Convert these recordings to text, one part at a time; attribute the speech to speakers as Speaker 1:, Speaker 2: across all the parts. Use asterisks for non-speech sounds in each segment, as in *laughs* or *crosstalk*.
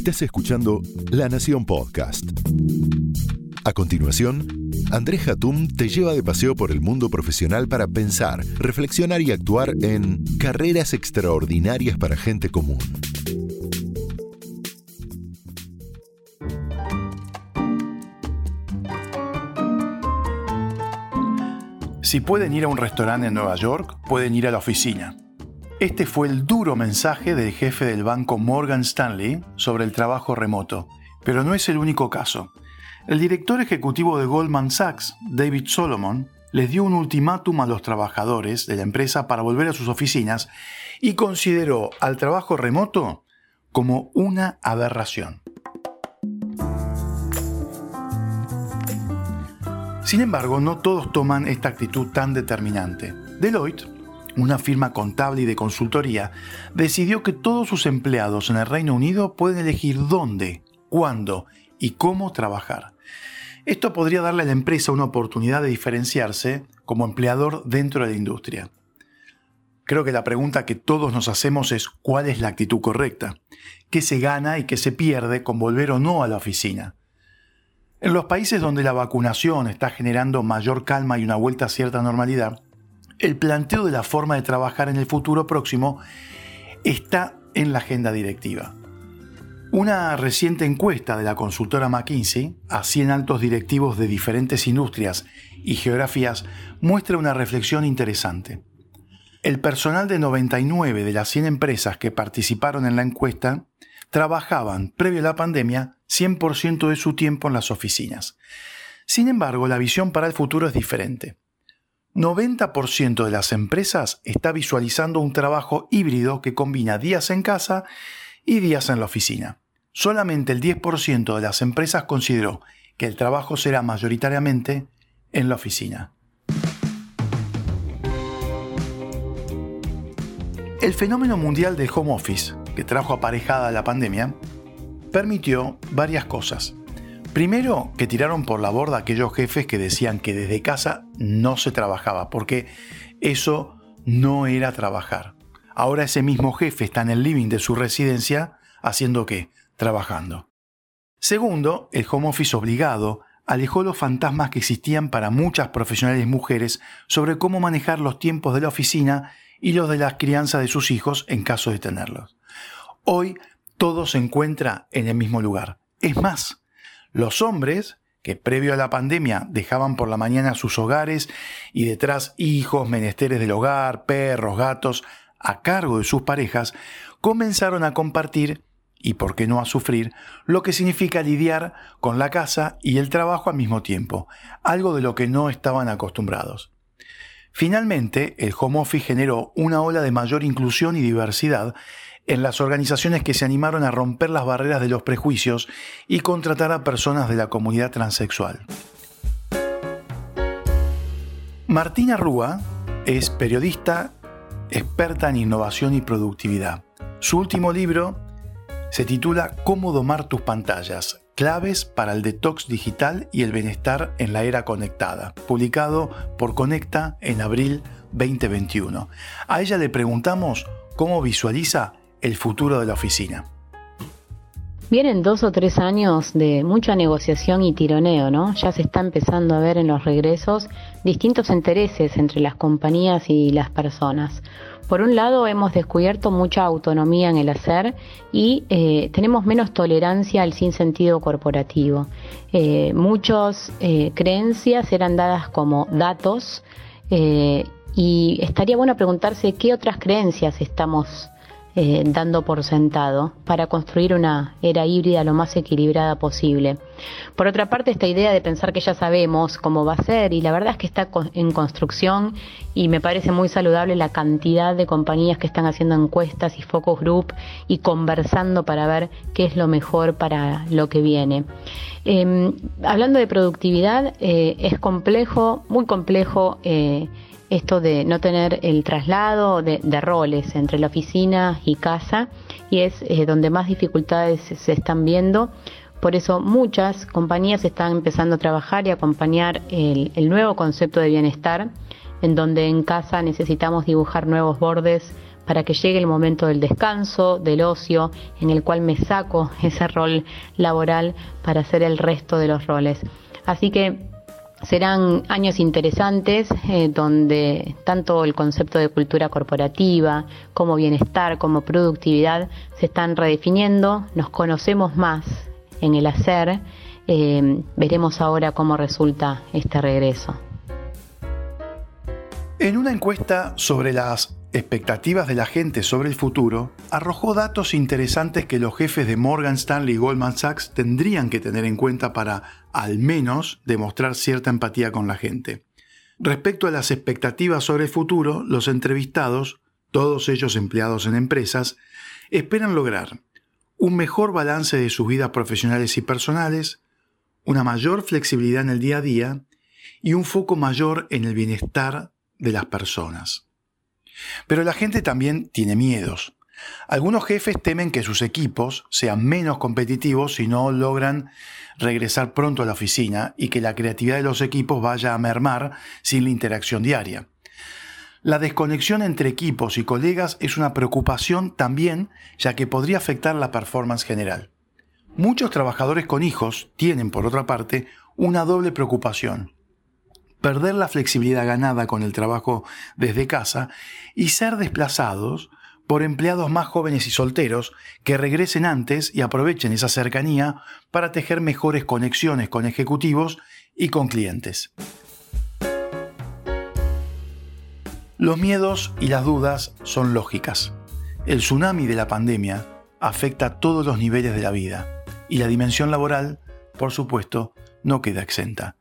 Speaker 1: Estás escuchando La Nación Podcast. A continuación, Andrés Hatum te lleva de paseo por el mundo profesional para pensar, reflexionar y actuar en carreras extraordinarias para gente común.
Speaker 2: Si pueden ir a un restaurante en Nueva York, pueden ir a la oficina. Este fue el duro mensaje del jefe del banco Morgan Stanley sobre el trabajo remoto, pero no es el único caso. El director ejecutivo de Goldman Sachs, David Solomon, les dio un ultimátum a los trabajadores de la empresa para volver a sus oficinas y consideró al trabajo remoto como una aberración. Sin embargo, no todos toman esta actitud tan determinante. Deloitte, una firma contable y de consultoría, decidió que todos sus empleados en el Reino Unido pueden elegir dónde, cuándo y cómo trabajar. Esto podría darle a la empresa una oportunidad de diferenciarse como empleador dentro de la industria. Creo que la pregunta que todos nos hacemos es cuál es la actitud correcta, qué se gana y qué se pierde con volver o no a la oficina. En los países donde la vacunación está generando mayor calma y una vuelta a cierta normalidad, el planteo de la forma de trabajar en el futuro próximo está en la agenda directiva. Una reciente encuesta de la consultora McKinsey a 100 altos directivos de diferentes industrias y geografías muestra una reflexión interesante. El personal de 99 de las 100 empresas que participaron en la encuesta trabajaban, previo a la pandemia, 100% de su tiempo en las oficinas. Sin embargo, la visión para el futuro es diferente. 90% de las empresas está visualizando un trabajo híbrido que combina días en casa y días en la oficina. Solamente el 10% de las empresas consideró que el trabajo será mayoritariamente en la oficina. El fenómeno mundial del home office, que trajo aparejada la pandemia, permitió varias cosas. Primero, que tiraron por la borda aquellos jefes que decían que desde casa no se trabajaba, porque eso no era trabajar. Ahora ese mismo jefe está en el living de su residencia haciendo qué? Trabajando. Segundo, el home office obligado alejó los fantasmas que existían para muchas profesionales mujeres sobre cómo manejar los tiempos de la oficina y los de la crianza de sus hijos en caso de tenerlos. Hoy todo se encuentra en el mismo lugar. Es más, los hombres, que previo a la pandemia dejaban por la mañana sus hogares y detrás hijos, menesteres del hogar, perros, gatos, a cargo de sus parejas, comenzaron a compartir, y por qué no a sufrir, lo que significa lidiar con la casa y el trabajo al mismo tiempo, algo de lo que no estaban acostumbrados. Finalmente, el home office generó una ola de mayor inclusión y diversidad en las organizaciones que se animaron a romper las barreras de los prejuicios y contratar a personas de la comunidad transexual. Martina Rúa es periodista experta en innovación y productividad. Su último libro se titula Cómo domar tus pantallas, claves para el detox digital y el bienestar en la era conectada, publicado por Conecta en abril 2021. A ella le preguntamos cómo visualiza el futuro de la oficina.
Speaker 3: Vienen dos o tres años de mucha negociación y tironeo, ¿no? Ya se está empezando a ver en los regresos distintos intereses entre las compañías y las personas. Por un lado, hemos descubierto mucha autonomía en el hacer y eh, tenemos menos tolerancia al sinsentido corporativo. Eh, muchas eh, creencias eran dadas como datos y estaría bueno preguntarse qué otras creencias estamos eh, dando por sentado para construir una era híbrida lo más equilibrada posible. Por otra parte, esta idea de pensar que ya sabemos cómo va a ser y la verdad es que está en construcción y me parece muy saludable la cantidad de compañías que están haciendo encuestas y focus group y conversando para ver qué es lo mejor para lo que viene. Em, hablando de productividad, eh, es complejo, muy complejo. Eh, esto de no tener el traslado de, roles entre la oficina y casa y es eh, donde más dificultades se están viendo. Por eso muchas compañías están empezando a trabajar y acompañar el, el nuevo concepto de bienestar, en donde en casa necesitamos dibujar nuevos bordes para que llegue el momento del descanso, del ocio, en el cual me saco *laughs* ese rol laboral para hacer el resto de los roles. Así que serán años interesantes eh, donde tanto el concepto de cultura corporativa como bienestar, como productividad se están redefiniendo, nos conocemos más en el hacer, eh, veremos ahora cómo resulta este regreso.
Speaker 2: En una encuesta sobre las expectativas de la gente sobre el futuro, arrojó datos interesantes que los jefes de Morgan Stanley y Goldman Sachs tendrían que tener en cuenta para, al menos, demostrar cierta empatía con la gente. Respecto a las expectativas sobre el futuro, los entrevistados, todos ellos empleados en empresas, esperan lograr un mejor balance de sus vidas profesionales y personales, una mayor flexibilidad en el día a día y un foco mayor en el bienestar de las personas. Pero la gente también tiene miedos. Algunos jefes temen que sus equipos sean menos competitivos si no logran regresar pronto a la oficina y que la creatividad de los equipos vaya a mermar sin la interacción diaria. La desconexión entre equipos y colegas es una preocupación también, ya que podría afectar la performance general. Muchos trabajadores con hijos tienen, por otra parte, una doble preocupación perder la flexibilidad ganada con el trabajo desde casa y ser desplazados por empleados más jóvenes y solteros que regresen antes y aprovechen esa cercanía para tejer mejores conexiones con ejecutivos y con clientes. Los miedos y las dudas son lógicas. El tsunami de la pandemia afecta a todos los niveles de la vida y la dimensión laboral, por supuesto, no queda exenta.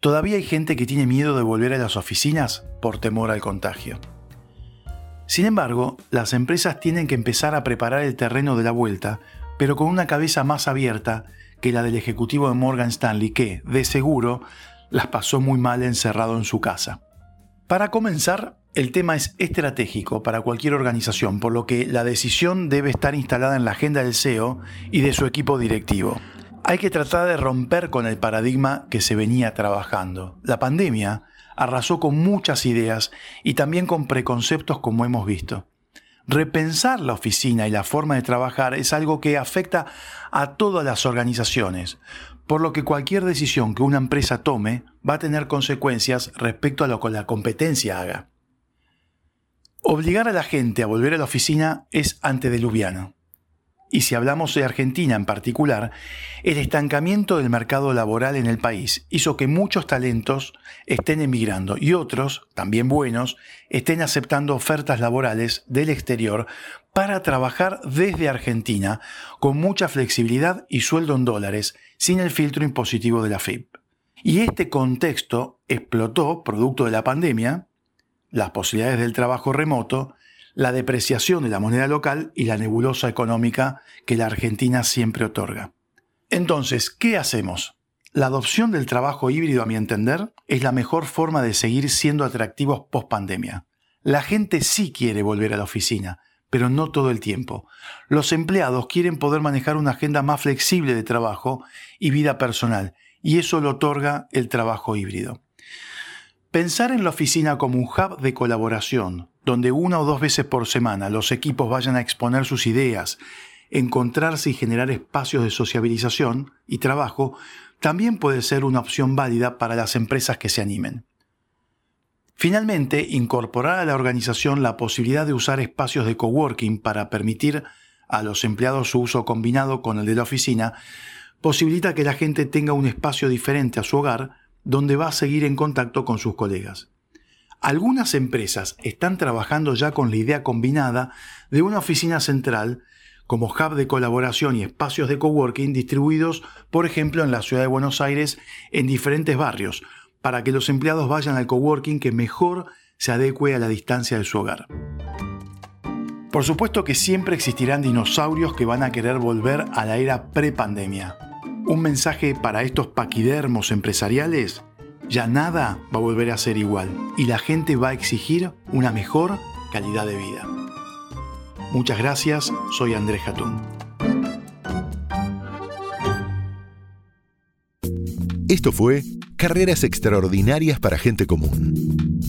Speaker 2: Todavía hay gente que tiene miedo de volver a las oficinas por temor al contagio. Sin embargo, las empresas tienen que empezar a preparar el terreno de la vuelta, pero con una cabeza más abierta que la del ejecutivo de Morgan Stanley, que, de seguro, las pasó muy mal encerrado en su casa. Para comenzar, el tema es estratégico para cualquier organización, por lo que la decisión debe estar instalada en la agenda del CEO y de su equipo directivo. Hay que tratar de romper con el paradigma que se venía trabajando. La pandemia arrasó con muchas ideas y también con preconceptos como hemos visto. Repensar la oficina y la forma de trabajar es algo que afecta a todas las organizaciones, por lo que cualquier decisión que una empresa tome va a tener consecuencias respecto a lo que la competencia haga. Obligar a la gente a volver a la oficina es antediluviano. Y si hablamos de Argentina en particular, el estancamiento del mercado laboral en el país hizo que muchos talentos estén emigrando y otros, también buenos, estén aceptando ofertas laborales del exterior para trabajar desde Argentina con mucha flexibilidad y sueldo en dólares sin el filtro impositivo de la FIP. Y este contexto explotó producto de la pandemia, las posibilidades del trabajo remoto, la depreciación de la moneda local y la nebulosa económica que la Argentina siempre otorga. Entonces, ¿qué hacemos? La adopción del trabajo híbrido, a mi entender, es la mejor forma de seguir siendo atractivos post pandemia. La gente sí quiere volver a la oficina, pero no todo el tiempo. Los empleados quieren poder manejar una agenda más flexible de trabajo y vida personal, y eso lo otorga el trabajo híbrido. Pensar en la oficina como un hub de colaboración, donde una o dos veces por semana los equipos vayan a exponer sus ideas, encontrarse y generar espacios de sociabilización y trabajo, también puede ser una opción válida para las empresas que se animen. Finalmente, incorporar a la organización la posibilidad de usar espacios de coworking para permitir a los empleados su uso combinado con el de la oficina, posibilita que la gente tenga un espacio diferente a su hogar donde va a seguir en contacto con sus colegas. Algunas empresas están trabajando ya con la idea combinada de una oficina central como hub de colaboración y espacios de coworking distribuidos, por ejemplo, en la ciudad de Buenos Aires en diferentes barrios, para que los empleados vayan al coworking que mejor se adecue a la distancia de su hogar. Por supuesto que siempre existirán dinosaurios que van a querer volver a la era prepandemia. Un mensaje para estos paquidermos empresariales ya nada va a volver a ser igual y la gente va a exigir una mejor calidad de vida. Muchas gracias, soy Andrés Jatún.
Speaker 1: Esto fue Carreras Extraordinarias para Gente Común,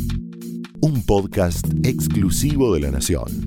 Speaker 1: un podcast exclusivo de la Nación.